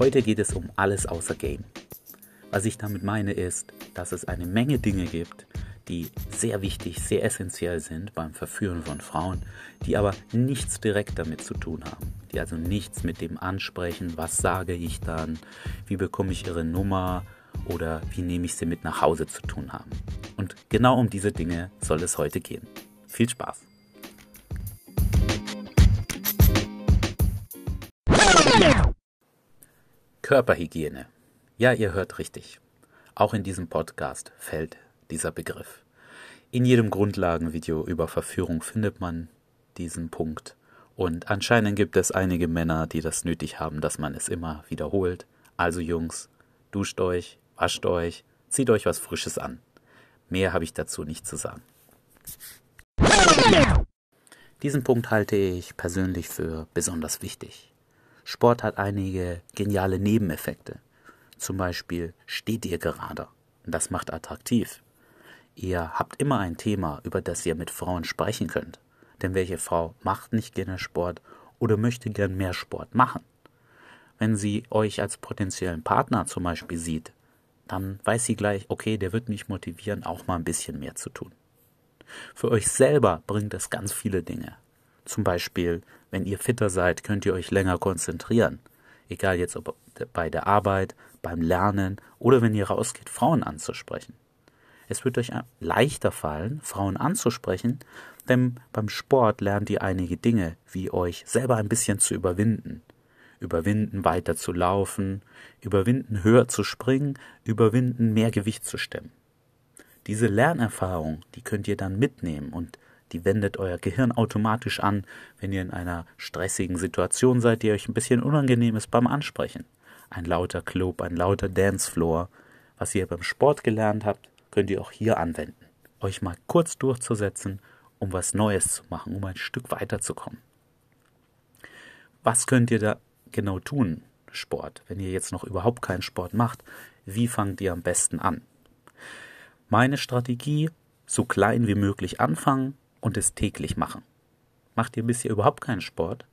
Heute geht es um alles außer Game. Was ich damit meine ist, dass es eine Menge Dinge gibt, die sehr wichtig, sehr essentiell sind beim Verführen von Frauen, die aber nichts direkt damit zu tun haben. Die also nichts mit dem ansprechen, was sage ich dann, wie bekomme ich ihre Nummer oder wie nehme ich sie mit nach Hause zu tun haben. Und genau um diese Dinge soll es heute gehen. Viel Spaß! Körperhygiene. Ja, ihr hört richtig. Auch in diesem Podcast fällt dieser Begriff. In jedem Grundlagenvideo über Verführung findet man diesen Punkt. Und anscheinend gibt es einige Männer, die das nötig haben, dass man es immer wiederholt. Also Jungs, duscht euch, wascht euch, zieht euch was Frisches an. Mehr habe ich dazu nicht zu sagen. Diesen Punkt halte ich persönlich für besonders wichtig. Sport hat einige geniale Nebeneffekte. Zum Beispiel steht ihr gerade. Das macht attraktiv. Ihr habt immer ein Thema, über das ihr mit Frauen sprechen könnt. Denn welche Frau macht nicht gerne Sport oder möchte gern mehr Sport machen? Wenn sie euch als potenziellen Partner zum Beispiel sieht, dann weiß sie gleich, okay, der wird mich motivieren, auch mal ein bisschen mehr zu tun. Für euch selber bringt es ganz viele Dinge. Zum Beispiel, wenn ihr fitter seid, könnt ihr euch länger konzentrieren. Egal jetzt ob bei der Arbeit, beim Lernen oder wenn ihr rausgeht, Frauen anzusprechen. Es wird euch leichter fallen, Frauen anzusprechen, denn beim Sport lernt ihr einige Dinge, wie euch selber ein bisschen zu überwinden. Überwinden, weiter zu laufen, überwinden, höher zu springen, überwinden, mehr Gewicht zu stemmen. Diese Lernerfahrung, die könnt ihr dann mitnehmen und die wendet euer Gehirn automatisch an, wenn ihr in einer stressigen Situation seid, die euch ein bisschen unangenehm ist beim Ansprechen. Ein lauter Club, ein lauter Dancefloor. Was ihr beim Sport gelernt habt, könnt ihr auch hier anwenden. Euch mal kurz durchzusetzen, um was Neues zu machen, um ein Stück weiterzukommen. Was könnt ihr da genau tun, Sport, wenn ihr jetzt noch überhaupt keinen Sport macht? Wie fangt ihr am besten an? Meine Strategie, so klein wie möglich anfangen, und es täglich machen. Macht ihr bisher überhaupt keinen Sport?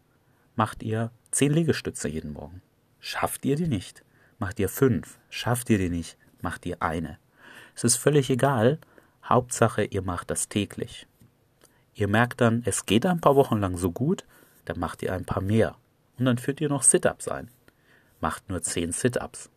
Macht ihr zehn Liegestütze jeden Morgen? Schafft ihr die nicht? Macht ihr fünf? Schafft ihr die nicht? Macht ihr eine? Es ist völlig egal. Hauptsache, ihr macht das täglich. Ihr merkt dann, es geht ein paar Wochen lang so gut, dann macht ihr ein paar mehr. Und dann führt ihr noch Sit-Ups ein. Macht nur zehn Sit-Ups.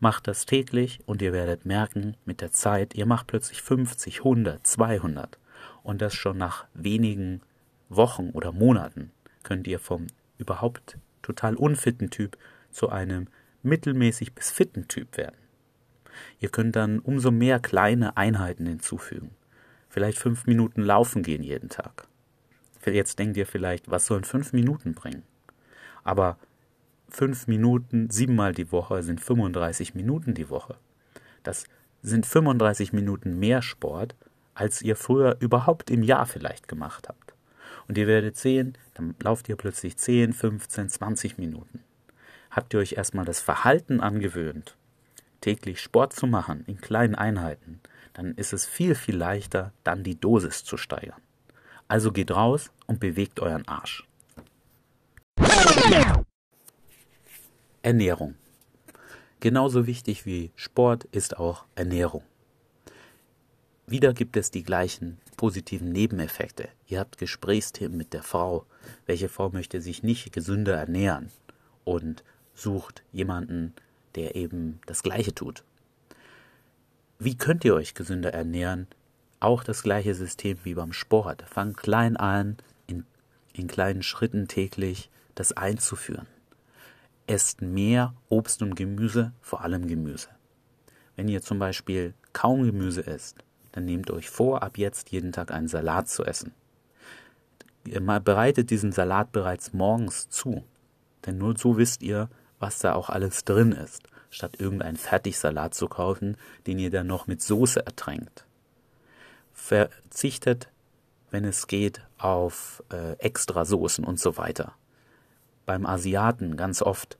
Macht das täglich und ihr werdet merken, mit der Zeit, ihr macht plötzlich 50, 100, 200 und das schon nach wenigen Wochen oder Monaten könnt ihr vom überhaupt total unfitten Typ zu einem mittelmäßig bis fitten Typ werden. Ihr könnt dann umso mehr kleine Einheiten hinzufügen. Vielleicht fünf Minuten laufen gehen jeden Tag. Jetzt denkt ihr vielleicht, was sollen fünf Minuten bringen? Aber fünf Minuten siebenmal die Woche sind 35 Minuten die Woche. Das sind 35 Minuten mehr Sport, als ihr früher überhaupt im Jahr vielleicht gemacht habt. Und ihr werdet sehen, dann lauft ihr plötzlich 10, 15, 20 Minuten. Habt ihr euch erstmal das Verhalten angewöhnt, täglich Sport zu machen in kleinen Einheiten, dann ist es viel, viel leichter, dann die Dosis zu steigern. Also geht raus und bewegt euren Arsch. Ernährung. Genauso wichtig wie Sport ist auch Ernährung. Wieder gibt es die gleichen positiven Nebeneffekte. Ihr habt Gesprächsthemen mit der Frau. Welche Frau möchte sich nicht gesünder ernähren und sucht jemanden, der eben das Gleiche tut? Wie könnt ihr euch gesünder ernähren? Auch das gleiche System wie beim Sport. Fangt klein an, in, in kleinen Schritten täglich das einzuführen. Esst mehr Obst und Gemüse, vor allem Gemüse. Wenn ihr zum Beispiel kaum Gemüse esst, dann nehmt euch vor, ab jetzt jeden Tag einen Salat zu essen. Ihr bereitet diesen Salat bereits morgens zu, denn nur so wisst ihr, was da auch alles drin ist, statt irgendeinen Fertigsalat zu kaufen, den ihr dann noch mit Soße ertränkt. Verzichtet, wenn es geht, auf äh, extra Soßen und so weiter. Beim Asiaten ganz oft,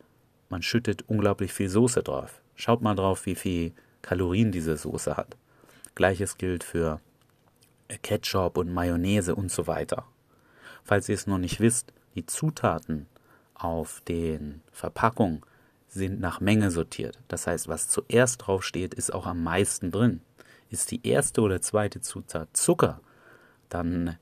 man schüttet unglaublich viel Soße drauf. Schaut mal drauf, wie viel Kalorien diese Soße hat. Gleiches gilt für Ketchup und Mayonnaise und so weiter. Falls ihr es noch nicht wisst, die Zutaten auf den Verpackungen sind nach Menge sortiert. Das heißt, was zuerst draufsteht, ist auch am meisten drin. Ist die erste oder zweite Zutat Zucker, dann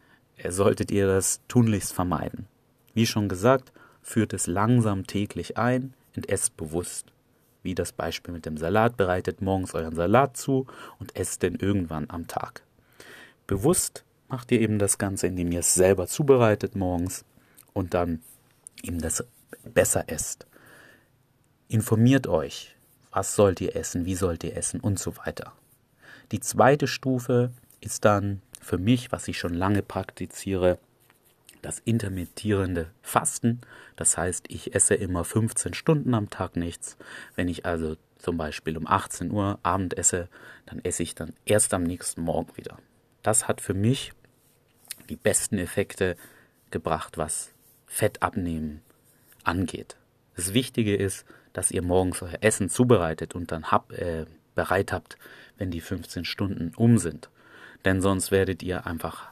solltet ihr das tunlichst vermeiden. Wie schon gesagt, führt es langsam täglich ein und esst bewusst. Wie das Beispiel mit dem Salat, bereitet morgens euren Salat zu und esst den irgendwann am Tag. Bewusst macht ihr eben das Ganze, indem ihr es selber zubereitet morgens und dann eben das besser esst. Informiert euch, was sollt ihr essen, wie sollt ihr essen und so weiter. Die zweite Stufe ist dann für mich, was ich schon lange praktiziere, das intermittierende Fasten. Das heißt, ich esse immer 15 Stunden am Tag nichts. Wenn ich also zum Beispiel um 18 Uhr Abend esse, dann esse ich dann erst am nächsten Morgen wieder. Das hat für mich die besten Effekte gebracht, was Fettabnehmen angeht. Das Wichtige ist, dass ihr morgens euer Essen zubereitet und dann hab, äh, bereit habt, wenn die 15 Stunden um sind. Denn sonst werdet ihr einfach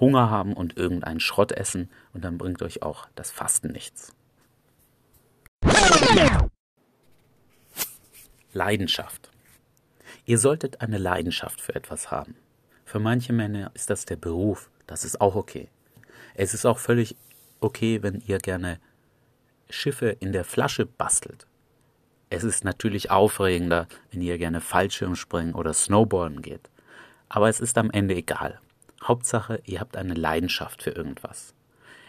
Hunger haben und irgendeinen Schrott essen und dann bringt euch auch das Fasten nichts. Leidenschaft. Ihr solltet eine Leidenschaft für etwas haben. Für manche Männer ist das der Beruf, das ist auch okay. Es ist auch völlig okay, wenn ihr gerne Schiffe in der Flasche bastelt. Es ist natürlich aufregender, wenn ihr gerne Fallschirmspringen oder Snowboarden geht. Aber es ist am Ende egal. Hauptsache, ihr habt eine Leidenschaft für irgendwas.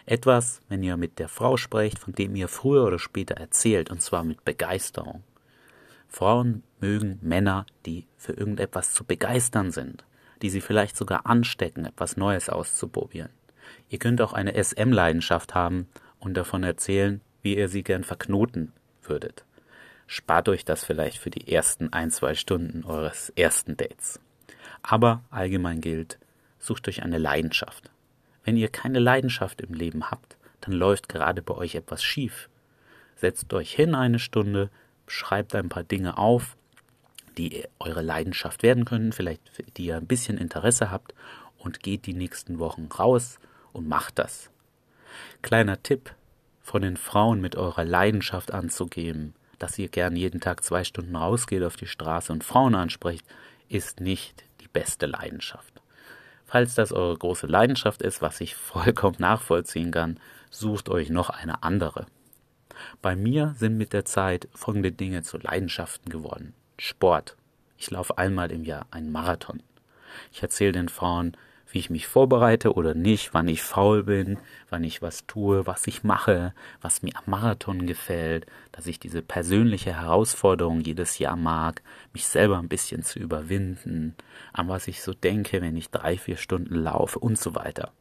Etwas, wenn ihr mit der Frau sprecht, von dem ihr früher oder später erzählt, und zwar mit Begeisterung. Frauen mögen Männer, die für irgendetwas zu begeistern sind, die sie vielleicht sogar anstecken, etwas Neues auszuprobieren. Ihr könnt auch eine SM-Leidenschaft haben und davon erzählen, wie ihr sie gern verknoten würdet. Spart euch das vielleicht für die ersten ein, zwei Stunden eures ersten Dates. Aber allgemein gilt, sucht euch eine Leidenschaft. Wenn ihr keine Leidenschaft im Leben habt, dann läuft gerade bei euch etwas schief. Setzt euch hin eine Stunde, schreibt ein paar Dinge auf, die eure Leidenschaft werden können, vielleicht die ihr ein bisschen Interesse habt und geht die nächsten Wochen raus und macht das. Kleiner Tipp, von den Frauen mit eurer Leidenschaft anzugeben, dass ihr gern jeden Tag zwei Stunden rausgeht auf die Straße und Frauen anspricht, ist nicht die beste Leidenschaft. Falls das eure große Leidenschaft ist, was ich vollkommen nachvollziehen kann, sucht euch noch eine andere. Bei mir sind mit der Zeit folgende Dinge zu Leidenschaften geworden. Sport. Ich laufe einmal im Jahr einen Marathon. Ich erzähle den Frauen, wie ich mich vorbereite oder nicht, wann ich faul bin, wann ich was tue, was ich mache, was mir am Marathon gefällt, dass ich diese persönliche Herausforderung jedes Jahr mag, mich selber ein bisschen zu überwinden, an was ich so denke, wenn ich drei, vier Stunden laufe und so weiter.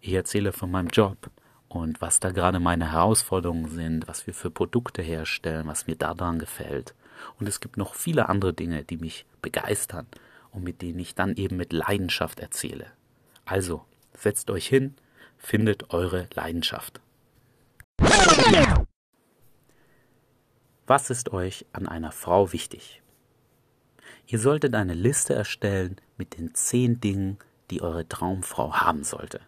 Ich erzähle von meinem Job und was da gerade meine Herausforderungen sind, was wir für Produkte herstellen, was mir daran gefällt. Und es gibt noch viele andere Dinge, die mich begeistern und mit denen ich dann eben mit Leidenschaft erzähle. Also, setzt euch hin, findet eure Leidenschaft. Was ist euch an einer Frau wichtig? Ihr solltet eine Liste erstellen mit den zehn Dingen, die eure Traumfrau haben sollte.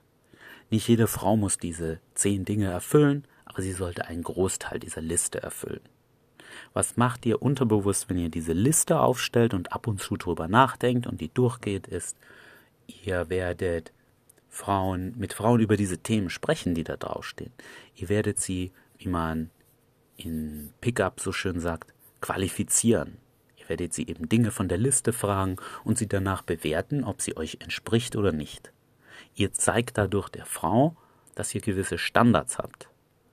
Nicht jede Frau muss diese zehn Dinge erfüllen, aber sie sollte einen Großteil dieser Liste erfüllen. Was macht ihr unterbewusst, wenn ihr diese Liste aufstellt und ab und zu drüber nachdenkt und die durchgeht, ist, Ihr werdet Frauen, mit Frauen über diese Themen sprechen, die da draufstehen. Ihr werdet sie, wie man in Pickup so schön sagt, qualifizieren. Ihr werdet sie eben Dinge von der Liste fragen und sie danach bewerten, ob sie euch entspricht oder nicht. Ihr zeigt dadurch der Frau, dass ihr gewisse Standards habt.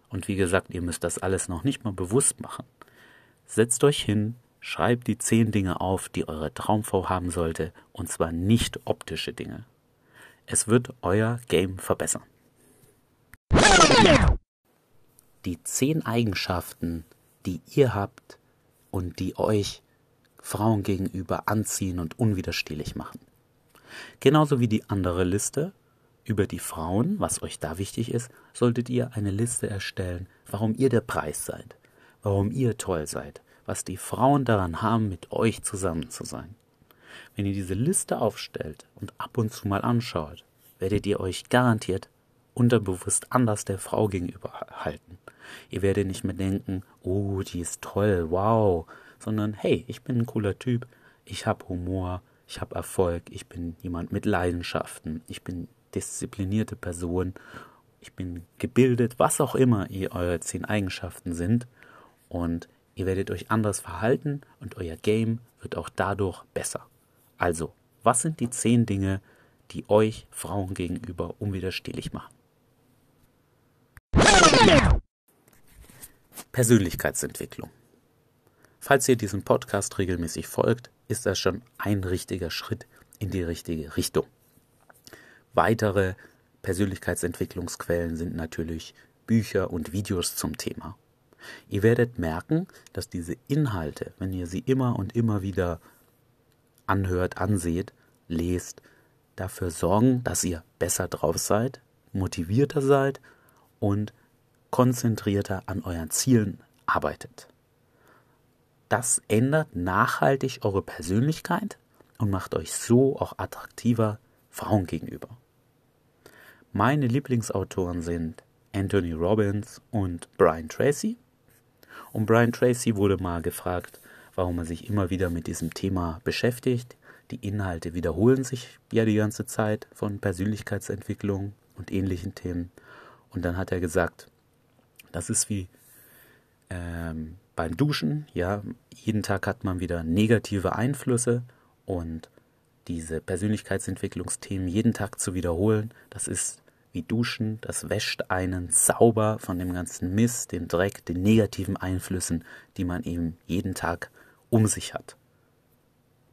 Und wie gesagt, ihr müsst das alles noch nicht mal bewusst machen. Setzt euch hin, Schreibt die zehn Dinge auf, die eure Traumfrau haben sollte, und zwar nicht optische Dinge. Es wird euer Game verbessern. Die zehn Eigenschaften, die ihr habt und die euch Frauen gegenüber anziehen und unwiderstehlich machen. Genauso wie die andere Liste über die Frauen, was euch da wichtig ist, solltet ihr eine Liste erstellen, warum ihr der Preis seid, warum ihr toll seid, was die Frauen daran haben, mit euch zusammen zu sein. Wenn ihr diese Liste aufstellt und ab und zu mal anschaut, werdet ihr euch garantiert unterbewusst anders der Frau gegenüber halten. Ihr werdet nicht mehr denken, oh, die ist toll, wow, sondern hey, ich bin ein cooler Typ, ich habe Humor, ich habe Erfolg, ich bin jemand mit Leidenschaften, ich bin disziplinierte Person, ich bin gebildet, was auch immer ihr eure zehn Eigenschaften sind und ihr werdet euch anders verhalten und euer Game wird auch dadurch besser. Also, was sind die zehn Dinge, die euch Frauen gegenüber unwiderstehlich machen? Persönlichkeitsentwicklung. Falls ihr diesem Podcast regelmäßig folgt, ist das schon ein richtiger Schritt in die richtige Richtung. Weitere Persönlichkeitsentwicklungsquellen sind natürlich Bücher und Videos zum Thema. Ihr werdet merken, dass diese Inhalte, wenn ihr sie immer und immer wieder anhört, anseht, lest, dafür sorgen, dass ihr besser drauf seid, motivierter seid und konzentrierter an euren Zielen arbeitet. Das ändert nachhaltig eure Persönlichkeit und macht euch so auch attraktiver Frauen gegenüber. Meine Lieblingsautoren sind Anthony Robbins und Brian Tracy. Und Brian Tracy wurde mal gefragt, warum er sich immer wieder mit diesem Thema beschäftigt. Die Inhalte wiederholen sich ja die ganze Zeit von Persönlichkeitsentwicklung und ähnlichen Themen. Und dann hat er gesagt, das ist wie ähm, beim Duschen. Ja, jeden Tag hat man wieder negative Einflüsse und diese Persönlichkeitsentwicklungsthemen jeden Tag zu wiederholen, das ist wie Duschen, das wäscht einen sauber von dem ganzen Mist, den Dreck, den negativen Einflüssen, die man eben jeden Tag um sich hat.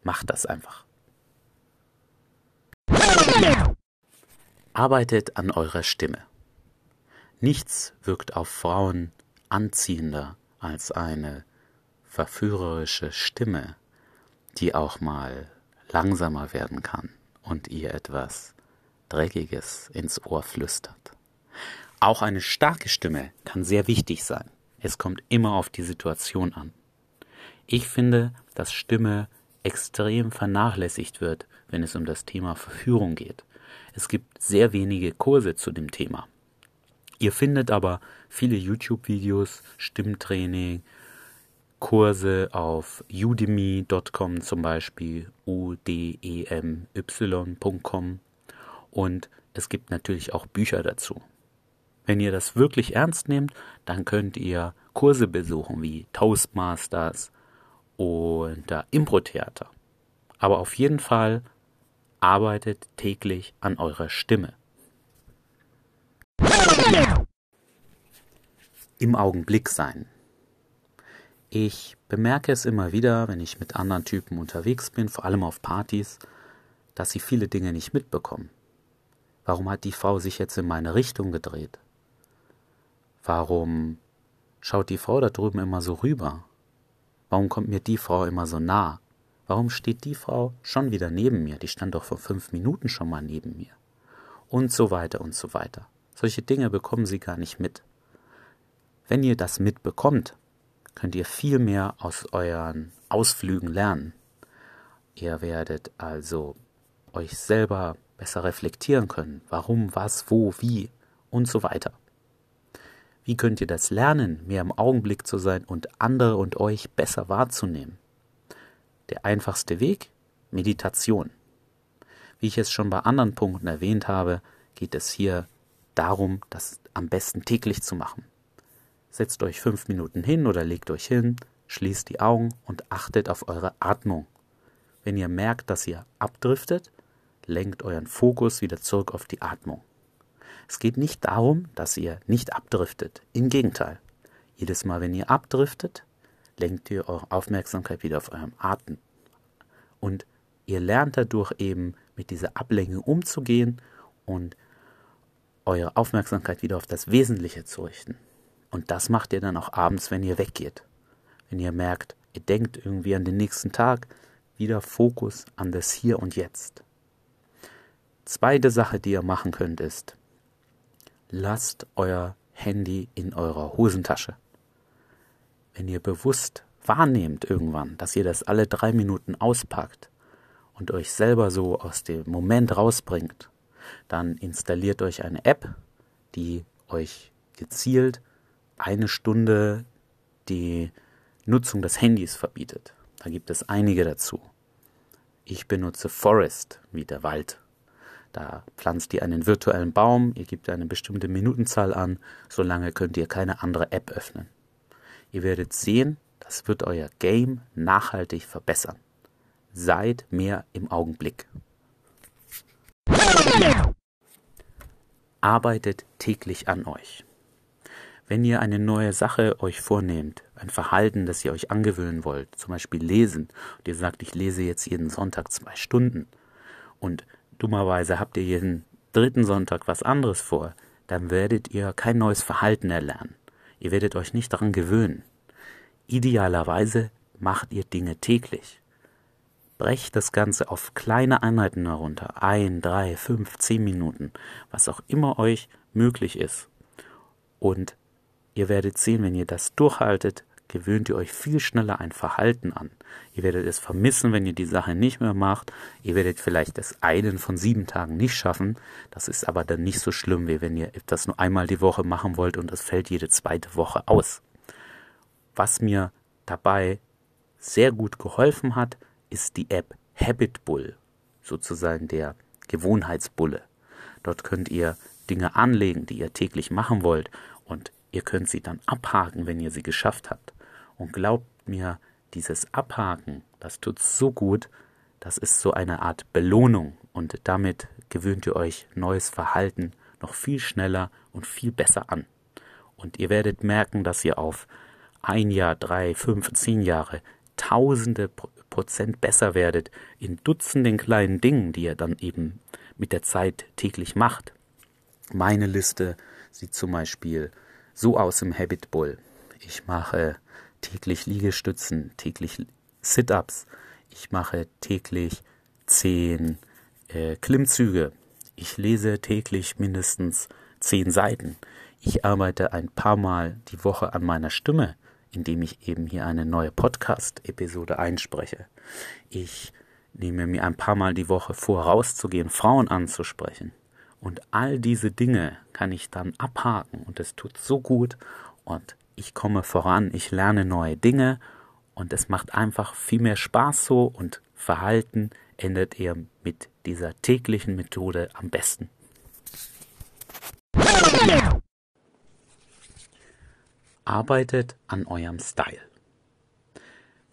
Macht das einfach. Arbeitet an eurer Stimme. Nichts wirkt auf Frauen anziehender als eine verführerische Stimme, die auch mal langsamer werden kann und ihr etwas Dreckiges ins Ohr flüstert. Auch eine starke Stimme kann sehr wichtig sein. Es kommt immer auf die Situation an. Ich finde, dass Stimme extrem vernachlässigt wird, wenn es um das Thema Verführung geht. Es gibt sehr wenige Kurse zu dem Thema. Ihr findet aber viele YouTube-Videos, Stimmtraining, Kurse auf udemy.com zum Beispiel, udemy.com und es gibt natürlich auch Bücher dazu. Wenn ihr das wirklich ernst nehmt, dann könnt ihr Kurse besuchen wie Toastmasters und Impro-Theater. Aber auf jeden Fall arbeitet täglich an eurer Stimme. Im Augenblick sein. Ich bemerke es immer wieder, wenn ich mit anderen Typen unterwegs bin, vor allem auf Partys, dass sie viele Dinge nicht mitbekommen. Warum hat die Frau sich jetzt in meine Richtung gedreht? Warum schaut die Frau da drüben immer so rüber? Warum kommt mir die Frau immer so nah? Warum steht die Frau schon wieder neben mir? Die stand doch vor fünf Minuten schon mal neben mir. Und so weiter und so weiter. Solche Dinge bekommen sie gar nicht mit. Wenn ihr das mitbekommt, könnt ihr viel mehr aus euren Ausflügen lernen. Ihr werdet also euch selber besser reflektieren können. Warum, was, wo, wie und so weiter. Wie könnt ihr das lernen, mehr im Augenblick zu sein und andere und euch besser wahrzunehmen? Der einfachste Weg? Meditation. Wie ich es schon bei anderen Punkten erwähnt habe, geht es hier darum, das am besten täglich zu machen. Setzt euch fünf Minuten hin oder legt euch hin, schließt die Augen und achtet auf eure Atmung. Wenn ihr merkt, dass ihr abdriftet, lenkt euren Fokus wieder zurück auf die Atmung. Es geht nicht darum, dass ihr nicht abdriftet. Im Gegenteil. Jedes Mal, wenn ihr abdriftet, lenkt ihr eure Aufmerksamkeit wieder auf euren Atem. Und ihr lernt dadurch eben mit dieser Ablenkung umzugehen und eure Aufmerksamkeit wieder auf das Wesentliche zu richten. Und das macht ihr dann auch abends, wenn ihr weggeht. Wenn ihr merkt, ihr denkt irgendwie an den nächsten Tag, wieder Fokus an das Hier und Jetzt. Zweite Sache, die ihr machen könnt, ist, lasst euer Handy in eurer Hosentasche. Wenn ihr bewusst wahrnehmt irgendwann, dass ihr das alle drei Minuten auspackt und euch selber so aus dem Moment rausbringt, dann installiert euch eine App, die euch gezielt eine Stunde die Nutzung des Handys verbietet. Da gibt es einige dazu. Ich benutze Forest wie der Wald. Da pflanzt ihr einen virtuellen Baum, ihr gebt eine bestimmte Minutenzahl an, solange könnt ihr keine andere App öffnen. Ihr werdet sehen, das wird euer Game nachhaltig verbessern. Seid mehr im Augenblick. Arbeitet täglich an euch. Wenn ihr eine neue Sache euch vornehmt, ein Verhalten, das ihr euch angewöhnen wollt, zum Beispiel lesen, und ihr sagt, ich lese jetzt jeden Sonntag zwei Stunden, und dummerweise habt ihr jeden dritten Sonntag was anderes vor, dann werdet ihr kein neues Verhalten erlernen. Ihr werdet euch nicht daran gewöhnen. Idealerweise macht ihr Dinge täglich. Brecht das Ganze auf kleine Einheiten herunter. Ein, drei, fünf, zehn Minuten. Was auch immer euch möglich ist. Und Ihr werdet sehen, wenn ihr das durchhaltet, gewöhnt ihr euch viel schneller ein Verhalten an. Ihr werdet es vermissen, wenn ihr die Sache nicht mehr macht. Ihr werdet vielleicht das einen von sieben Tagen nicht schaffen. Das ist aber dann nicht so schlimm, wie wenn ihr das nur einmal die Woche machen wollt und es fällt jede zweite Woche aus. Was mir dabei sehr gut geholfen hat, ist die App Habit Bull, sozusagen der Gewohnheitsbulle. Dort könnt ihr Dinge anlegen, die ihr täglich machen wollt und Ihr könnt sie dann abhaken, wenn ihr sie geschafft habt. Und glaubt mir, dieses Abhaken, das tut so gut, das ist so eine Art Belohnung und damit gewöhnt ihr euch neues Verhalten noch viel schneller und viel besser an. Und ihr werdet merken, dass ihr auf ein Jahr, drei, fünf, zehn Jahre tausende Prozent besser werdet in Dutzenden kleinen Dingen, die ihr dann eben mit der Zeit täglich macht. Meine Liste sieht zum Beispiel so aus im Habit Bull. Ich mache täglich Liegestützen, täglich Sit-ups, ich mache täglich zehn äh, Klimmzüge, ich lese täglich mindestens zehn Seiten. Ich arbeite ein paar Mal die Woche an meiner Stimme, indem ich eben hier eine neue Podcast-Episode einspreche. Ich nehme mir ein paar Mal die Woche vor, rauszugehen, Frauen anzusprechen. Und all diese Dinge kann ich dann abhaken und es tut so gut und ich komme voran, ich lerne neue Dinge und es macht einfach viel mehr Spaß so und Verhalten ändert ihr mit dieser täglichen Methode am besten. Arbeitet an eurem Style.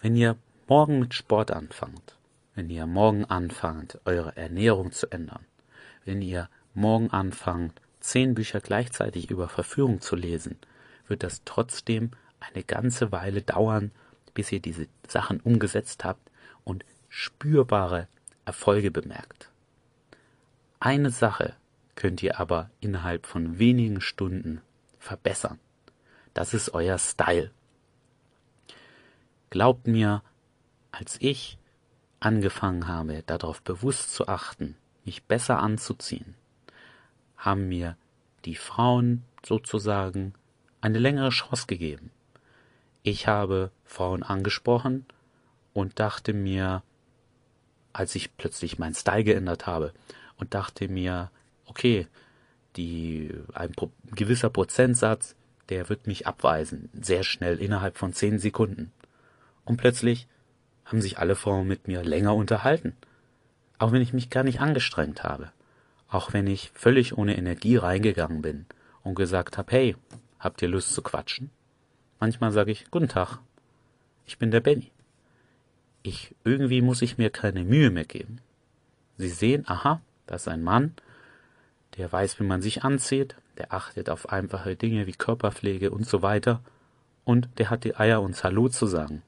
Wenn ihr morgen mit Sport anfangt, wenn ihr morgen anfangt, eure Ernährung zu ändern, wenn ihr morgen anfangt, zehn Bücher gleichzeitig über Verführung zu lesen, wird das trotzdem eine ganze Weile dauern, bis ihr diese Sachen umgesetzt habt und spürbare Erfolge bemerkt. Eine Sache könnt ihr aber innerhalb von wenigen Stunden verbessern. Das ist euer Style. Glaubt mir, als ich angefangen habe, darauf bewusst zu achten, mich besser anzuziehen, haben mir die Frauen sozusagen eine längere Chance gegeben. Ich habe Frauen angesprochen und dachte mir, als ich plötzlich meinen Style geändert habe und dachte mir, okay, die, ein gewisser Prozentsatz, der wird mich abweisen, sehr schnell, innerhalb von zehn Sekunden. Und plötzlich haben sich alle Frauen mit mir länger unterhalten, auch wenn ich mich gar nicht angestrengt habe. Auch wenn ich völlig ohne Energie reingegangen bin und gesagt habe, hey, habt ihr Lust zu quatschen? Manchmal sage ich, guten Tag, ich bin der Benny. Ich, irgendwie muss ich mir keine Mühe mehr geben. Sie sehen, aha, das ist ein Mann, der weiß, wie man sich anzieht, der achtet auf einfache Dinge wie Körperpflege und so weiter, und der hat die Eier, uns Hallo zu sagen.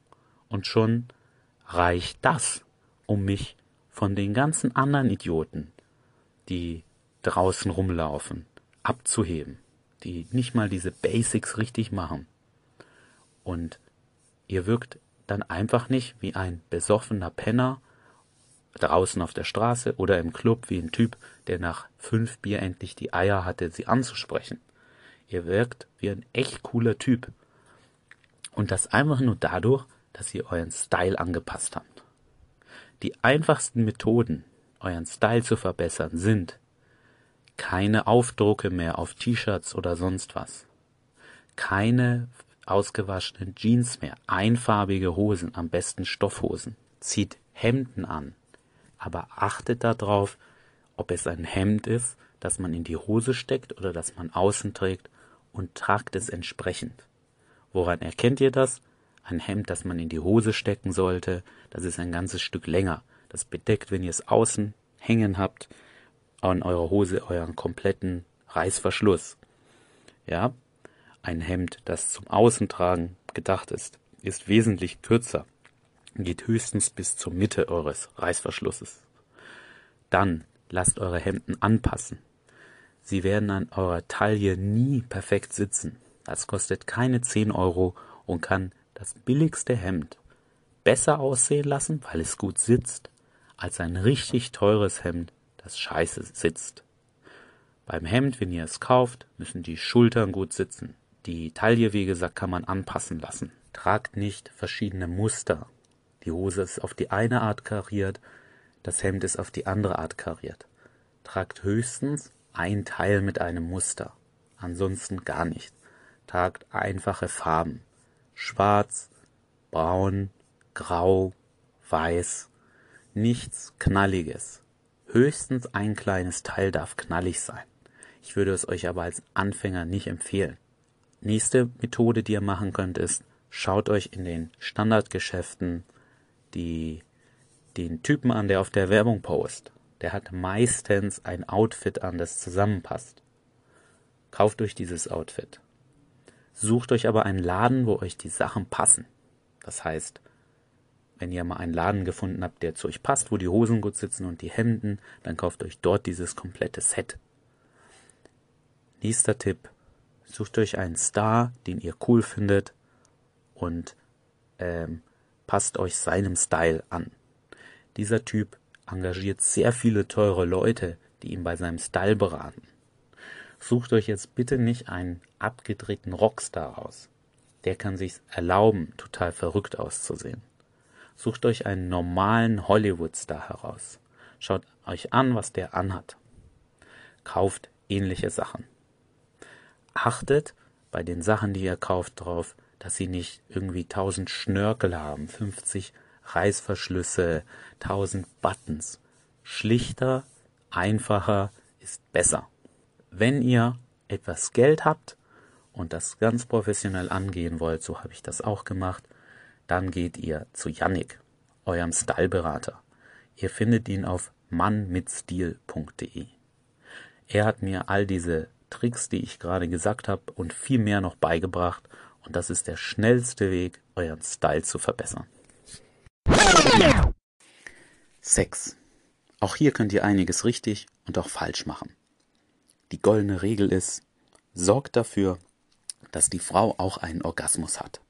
Und schon reicht das, um mich von den ganzen anderen Idioten, die draußen rumlaufen, abzuheben, die nicht mal diese Basics richtig machen. Und ihr wirkt dann einfach nicht wie ein besoffener Penner draußen auf der Straße oder im Club wie ein Typ, der nach fünf Bier endlich die Eier hatte, sie anzusprechen. Ihr wirkt wie ein echt cooler Typ. Und das einfach nur dadurch, dass ihr euren Style angepasst habt. Die einfachsten Methoden, euren Style zu verbessern, sind Keine Aufdrucke mehr auf T-Shirts oder sonst was. Keine ausgewaschenen Jeans mehr. Einfarbige Hosen, am besten Stoffhosen. Zieht Hemden an. Aber achtet darauf, ob es ein Hemd ist, das man in die Hose steckt oder das man außen trägt und tragt es entsprechend. Woran erkennt ihr das? Ein Hemd, das man in die Hose stecken sollte, das ist ein ganzes Stück länger. Das bedeckt, wenn ihr es außen hängen habt, an eurer Hose euren kompletten Reißverschluss. Ja, ein Hemd, das zum Außentragen gedacht ist, ist wesentlich kürzer, geht höchstens bis zur Mitte eures Reißverschlusses. Dann lasst eure Hemden anpassen. Sie werden an eurer Taille nie perfekt sitzen. Das kostet keine 10 Euro und kann das billigste Hemd besser aussehen lassen, weil es gut sitzt, als ein richtig teures Hemd, das scheiße sitzt. Beim Hemd, wenn ihr es kauft, müssen die Schultern gut sitzen. Die Taille, wie gesagt, kann man anpassen lassen. Tragt nicht verschiedene Muster. Die Hose ist auf die eine Art kariert, das Hemd ist auf die andere Art kariert. Tragt höchstens ein Teil mit einem Muster. Ansonsten gar nicht. Tragt einfache Farben. Schwarz, braun, grau, weiß. Nichts Knalliges. Höchstens ein kleines Teil darf knallig sein. Ich würde es euch aber als Anfänger nicht empfehlen. Nächste Methode, die ihr machen könnt, ist, schaut euch in den Standardgeschäften die, den Typen an, der auf der Werbung post. Der hat meistens ein Outfit an, das zusammenpasst. Kauft euch dieses Outfit. Sucht euch aber einen Laden, wo euch die Sachen passen. Das heißt, wenn ihr mal einen Laden gefunden habt, der zu euch passt, wo die Hosen gut sitzen und die Hemden, dann kauft euch dort dieses komplette Set. Nächster Tipp. Sucht euch einen Star, den ihr cool findet und ähm, passt euch seinem Style an. Dieser Typ engagiert sehr viele teure Leute, die ihn bei seinem Style beraten. Sucht euch jetzt bitte nicht einen abgedrehten Rockstar aus. Der kann sich erlauben, total verrückt auszusehen. Sucht euch einen normalen Hollywood-Star heraus. Schaut euch an, was der anhat. Kauft ähnliche Sachen achtet bei den Sachen, die ihr kauft, darauf, dass sie nicht irgendwie tausend Schnörkel haben, 50 Reißverschlüsse, tausend Buttons. Schlichter, einfacher ist besser. Wenn ihr etwas Geld habt und das ganz professionell angehen wollt, so habe ich das auch gemacht, dann geht ihr zu Yannick, eurem Styleberater. Ihr findet ihn auf mannmitstil.de. Er hat mir all diese Tricks, die ich gerade gesagt habe und viel mehr noch beigebracht. Und das ist der schnellste Weg, euren Style zu verbessern. Sex. Auch hier könnt ihr einiges richtig und auch falsch machen. Die goldene Regel ist, sorgt dafür, dass die Frau auch einen Orgasmus hat.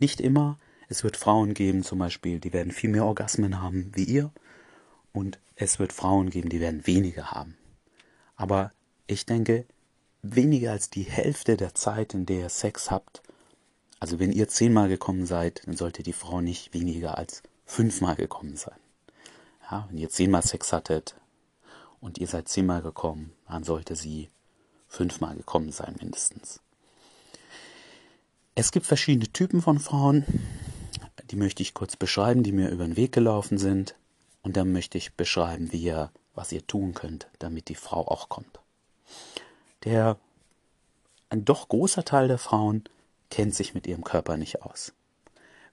Nicht immer, es wird Frauen geben zum Beispiel, die werden viel mehr Orgasmen haben wie ihr und es wird Frauen geben, die werden weniger haben. Aber ich denke, weniger als die Hälfte der Zeit, in der ihr Sex habt, also wenn ihr zehnmal gekommen seid, dann sollte die Frau nicht weniger als fünfmal gekommen sein. Ja, wenn ihr zehnmal Sex hattet und ihr seid zehnmal gekommen, dann sollte sie fünfmal gekommen sein mindestens. Es gibt verschiedene Typen von Frauen, die möchte ich kurz beschreiben, die mir über den Weg gelaufen sind. Und dann möchte ich beschreiben, wie ihr, was ihr tun könnt, damit die Frau auch kommt der ein doch großer Teil der Frauen kennt sich mit ihrem Körper nicht aus.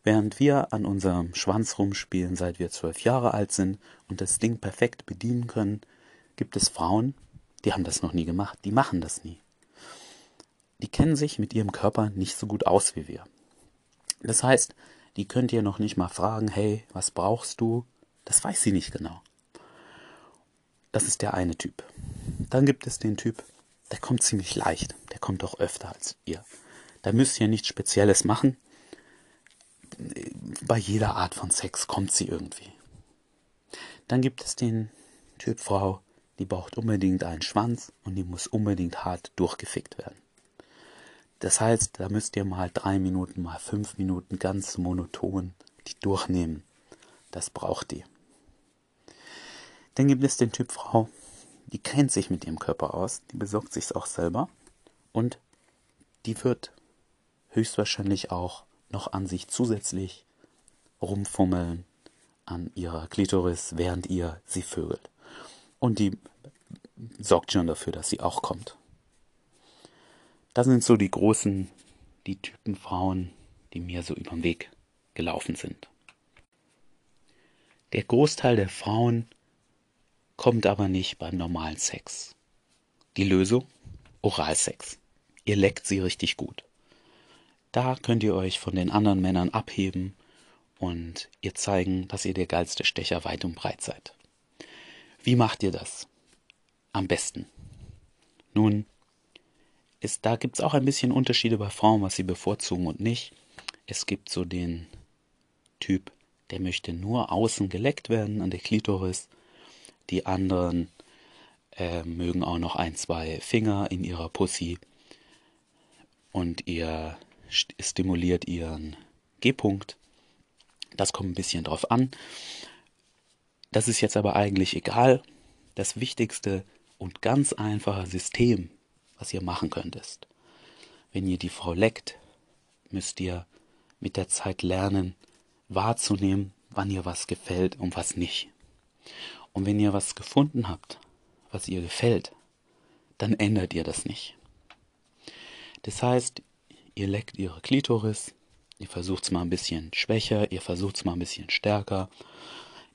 Während wir an unserem Schwanz rumspielen, seit wir zwölf Jahre alt sind und das Ding perfekt bedienen können, gibt es Frauen, die haben das noch nie gemacht, die machen das nie. Die kennen sich mit ihrem Körper nicht so gut aus wie wir. Das heißt, die könnt ihr noch nicht mal fragen, hey, was brauchst du? Das weiß sie nicht genau. Das ist der eine Typ. Dann gibt es den Typ, der kommt ziemlich leicht. Der kommt auch öfter als ihr. Da müsst ihr nichts Spezielles machen. Bei jeder Art von Sex kommt sie irgendwie. Dann gibt es den Typ Frau, die braucht unbedingt einen Schwanz und die muss unbedingt hart durchgefickt werden. Das heißt, da müsst ihr mal drei Minuten, mal fünf Minuten ganz monoton die durchnehmen. Das braucht ihr. Dann gibt es den Typ Frau, die kennt sich mit ihrem Körper aus, die besorgt sich's auch selber und die wird höchstwahrscheinlich auch noch an sich zusätzlich rumfummeln an ihrer Klitoris, während ihr sie vögelt. Und die sorgt schon dafür, dass sie auch kommt. Das sind so die großen, die Typen Frauen, die mir so über den Weg gelaufen sind. Der Großteil der Frauen kommt aber nicht beim normalen Sex. Die Lösung? Oralsex. Ihr leckt sie richtig gut. Da könnt ihr euch von den anderen Männern abheben und ihr zeigen, dass ihr der geilste Stecher weit und breit seid. Wie macht ihr das? Am besten. Nun, ist, da gibt es auch ein bisschen Unterschiede bei Frauen, was sie bevorzugen und nicht. Es gibt so den Typ, der möchte nur außen geleckt werden an der Klitoris. Die anderen äh, mögen auch noch ein, zwei Finger in ihrer Pussy und ihr stimuliert ihren G-Punkt. Das kommt ein bisschen drauf an. Das ist jetzt aber eigentlich egal. Das wichtigste und ganz einfache System, was ihr machen könnt, ist, wenn ihr die Frau leckt, müsst ihr mit der Zeit lernen, wahrzunehmen, wann ihr was gefällt und was nicht. Und wenn ihr was gefunden habt, was ihr gefällt, dann ändert ihr das nicht. Das heißt, ihr leckt ihre Klitoris, ihr versucht es mal ein bisschen schwächer, ihr versucht es mal ein bisschen stärker,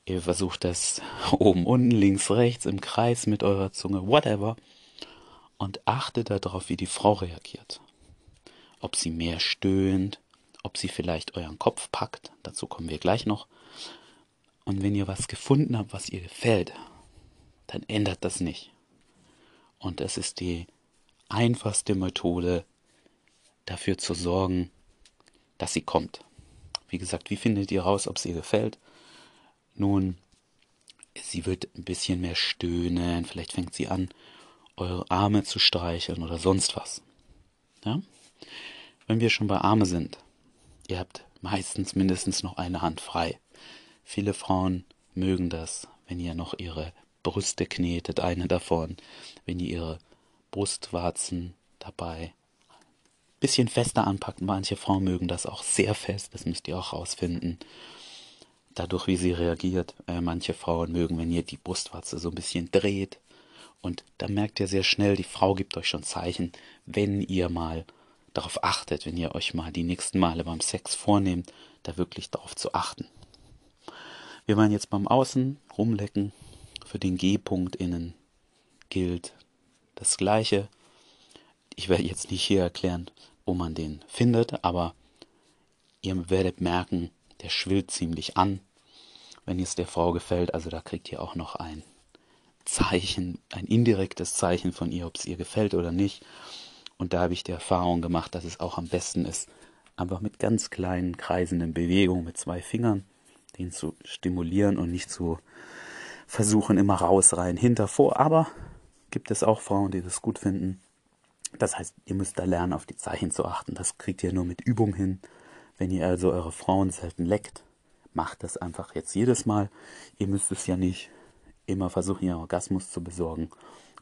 ihr versucht das oben, unten, links, rechts im Kreis mit eurer Zunge, whatever, und achtet darauf, wie die Frau reagiert. Ob sie mehr stöhnt, ob sie vielleicht euren Kopf packt, dazu kommen wir gleich noch. Und wenn ihr was gefunden habt, was ihr gefällt, dann ändert das nicht. Und es ist die einfachste Methode, dafür zu sorgen, dass sie kommt. Wie gesagt, wie findet ihr raus, ob sie ihr gefällt? Nun, sie wird ein bisschen mehr stöhnen, vielleicht fängt sie an, eure Arme zu streicheln oder sonst was. Ja? Wenn wir schon bei Arme sind, ihr habt meistens mindestens noch eine Hand frei. Viele Frauen mögen das, wenn ihr noch ihre Brüste knetet, eine davon, wenn ihr ihre Brustwarzen dabei bisschen fester anpackt. Manche Frauen mögen das auch sehr fest, das müsst ihr auch rausfinden. Dadurch, wie sie reagiert. Äh, manche Frauen mögen, wenn ihr die Brustwarze so ein bisschen dreht. Und da merkt ihr sehr schnell, die Frau gibt euch schon Zeichen, wenn ihr mal darauf achtet, wenn ihr euch mal die nächsten Male beim Sex vornehmt, da wirklich darauf zu achten. Wir waren jetzt beim Außen rumlecken. Für den G-Punkt innen gilt das Gleiche. Ich werde jetzt nicht hier erklären, wo man den findet, aber ihr werdet merken, der schwillt ziemlich an, wenn es der Frau gefällt. Also da kriegt ihr auch noch ein Zeichen, ein indirektes Zeichen von ihr, ob es ihr gefällt oder nicht. Und da habe ich die Erfahrung gemacht, dass es auch am besten ist, einfach mit ganz kleinen kreisenden Bewegungen mit zwei Fingern den zu stimulieren und nicht zu versuchen, immer raus, rein, hinter, vor. Aber gibt es auch Frauen, die das gut finden. Das heißt, ihr müsst da lernen, auf die Zeichen zu achten. Das kriegt ihr nur mit Übung hin. Wenn ihr also eure Frauen selten leckt, macht das einfach jetzt jedes Mal. Ihr müsst es ja nicht immer versuchen, ihren Orgasmus zu besorgen.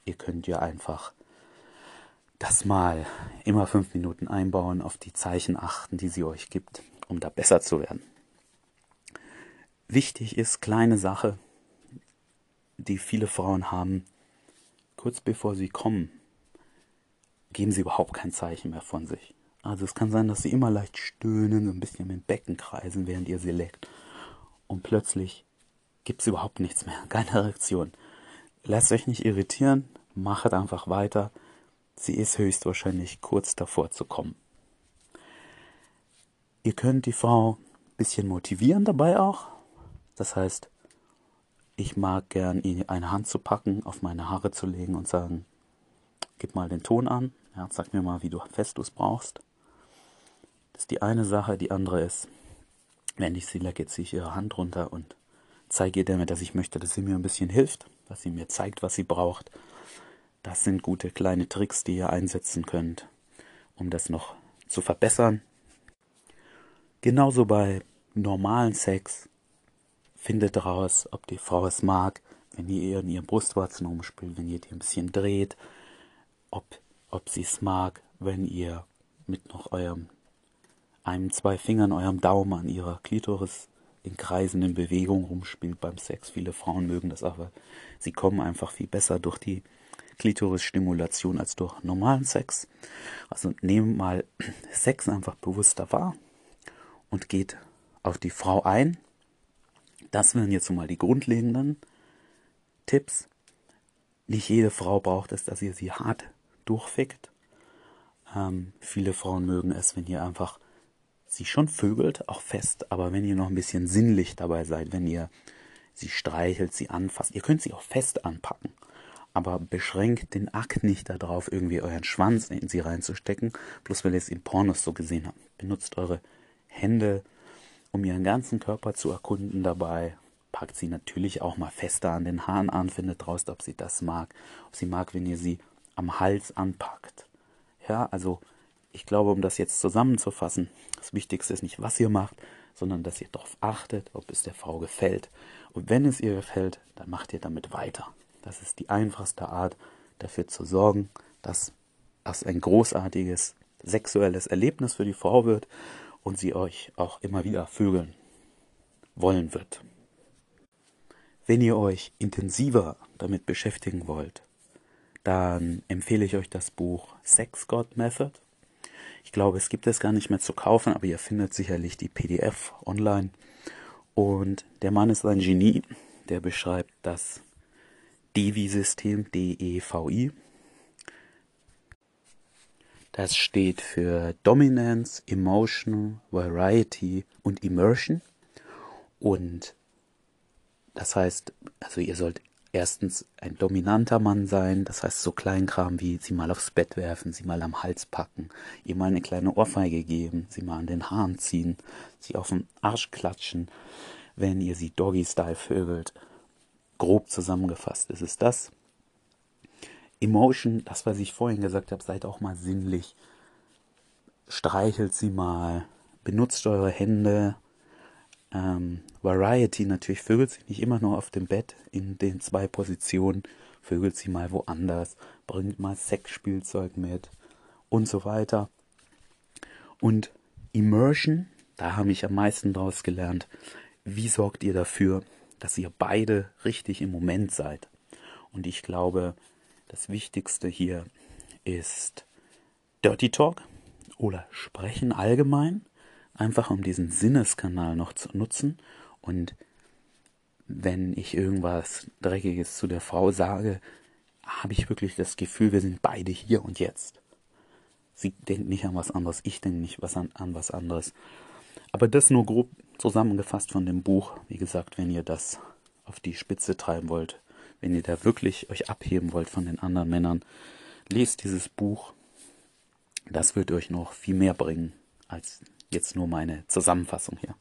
Ihr könnt ja einfach das mal immer fünf Minuten einbauen, auf die Zeichen achten, die sie euch gibt, um da besser zu werden. Wichtig ist, kleine Sache, die viele Frauen haben, kurz bevor sie kommen, geben sie überhaupt kein Zeichen mehr von sich. Also es kann sein, dass sie immer leicht stöhnen, so ein bisschen mit dem Becken kreisen, während ihr sie leckt. Und plötzlich gibt es überhaupt nichts mehr, keine Reaktion. Lasst euch nicht irritieren, machet einfach weiter. Sie ist höchstwahrscheinlich kurz davor zu kommen. Ihr könnt die Frau ein bisschen motivieren dabei auch. Das heißt, ich mag gern, ihr eine Hand zu packen, auf meine Haare zu legen und sagen, gib mal den Ton an, ja, sag mir mal, wie du fest du es brauchst. Das ist die eine Sache. Die andere ist, wenn ich sie lecke, ziehe ich ihre Hand runter und zeige ihr damit, dass ich möchte, dass sie mir ein bisschen hilft, dass sie mir zeigt, was sie braucht. Das sind gute kleine Tricks, die ihr einsetzen könnt, um das noch zu verbessern. Genauso bei normalen Sex findet raus, ob die Frau es mag, wenn ihr in ihren Brustwarzen rumspielt, wenn ihr die ein bisschen dreht, ob, ob sie es mag, wenn ihr mit noch eurem einem, zwei Fingern, eurem Daumen an ihrer Klitoris in kreisenden Bewegungen rumspielt beim Sex. Viele Frauen mögen das aber. Sie kommen einfach viel besser durch die Klitoris-Stimulation als durch normalen Sex. Also nehmt mal Sex einfach bewusster wahr und geht auf die Frau ein. Das wären jetzt mal die grundlegenden Tipps. Nicht jede Frau braucht es, dass ihr sie hart durchfickt. Ähm, viele Frauen mögen es, wenn ihr einfach sie schon vögelt, auch fest, aber wenn ihr noch ein bisschen sinnlich dabei seid, wenn ihr sie streichelt, sie anfasst, ihr könnt sie auch fest anpacken, aber beschränkt den Akt nicht darauf, irgendwie euren Schwanz in sie reinzustecken, bloß weil ihr es in Pornos so gesehen habt. Benutzt eure Hände, um ihren ganzen Körper zu erkunden dabei. Packt sie natürlich auch mal fester an den Haaren an, findet raus, ob sie das mag, ob sie mag, wenn ihr sie am Hals anpackt. Ja, also ich glaube, um das jetzt zusammenzufassen, das Wichtigste ist nicht, was ihr macht, sondern dass ihr darauf achtet, ob es der Frau gefällt. Und wenn es ihr gefällt, dann macht ihr damit weiter. Das ist die einfachste Art, dafür zu sorgen, dass das ein großartiges sexuelles Erlebnis für die Frau wird und sie euch auch immer wieder vögeln wollen wird. Wenn ihr euch intensiver damit beschäftigen wollt, dann empfehle ich euch das Buch Sex God Method ich glaube, es gibt es gar nicht mehr zu kaufen, aber ihr findet sicherlich die PDF online. Und der Mann ist ein Genie, der beschreibt das DEVI-System, D-E-V-I. Das steht für Dominance, Emotion, Variety und Immersion. Und das heißt, also ihr sollt erstens ein dominanter Mann sein, das heißt so Kleinkram wie sie mal aufs Bett werfen, sie mal am Hals packen, ihr mal eine kleine Ohrfeige geben, sie mal an den Haaren ziehen, sie auf den Arsch klatschen, wenn ihr sie Doggy-Style vögelt. Grob zusammengefasst ist es das. Emotion, das was ich vorhin gesagt habe, seid auch mal sinnlich. Streichelt sie mal, benutzt eure Hände, ähm, Variety natürlich vögelt sie nicht immer nur auf dem Bett in den zwei Positionen, vögelt sie mal woanders, bringt mal Sexspielzeug mit und so weiter. Und Immersion, da habe ich am meisten draus gelernt. Wie sorgt ihr dafür, dass ihr beide richtig im Moment seid? Und ich glaube, das Wichtigste hier ist Dirty Talk oder Sprechen allgemein einfach um diesen Sinneskanal noch zu nutzen und wenn ich irgendwas Dreckiges zu der Frau sage, habe ich wirklich das Gefühl, wir sind beide hier und jetzt. Sie denkt nicht an was anderes, ich denke nicht was an, an was anderes. Aber das nur grob zusammengefasst von dem Buch. Wie gesagt, wenn ihr das auf die Spitze treiben wollt, wenn ihr da wirklich euch abheben wollt von den anderen Männern, lest dieses Buch. Das wird euch noch viel mehr bringen als Jetzt nur meine Zusammenfassung hier.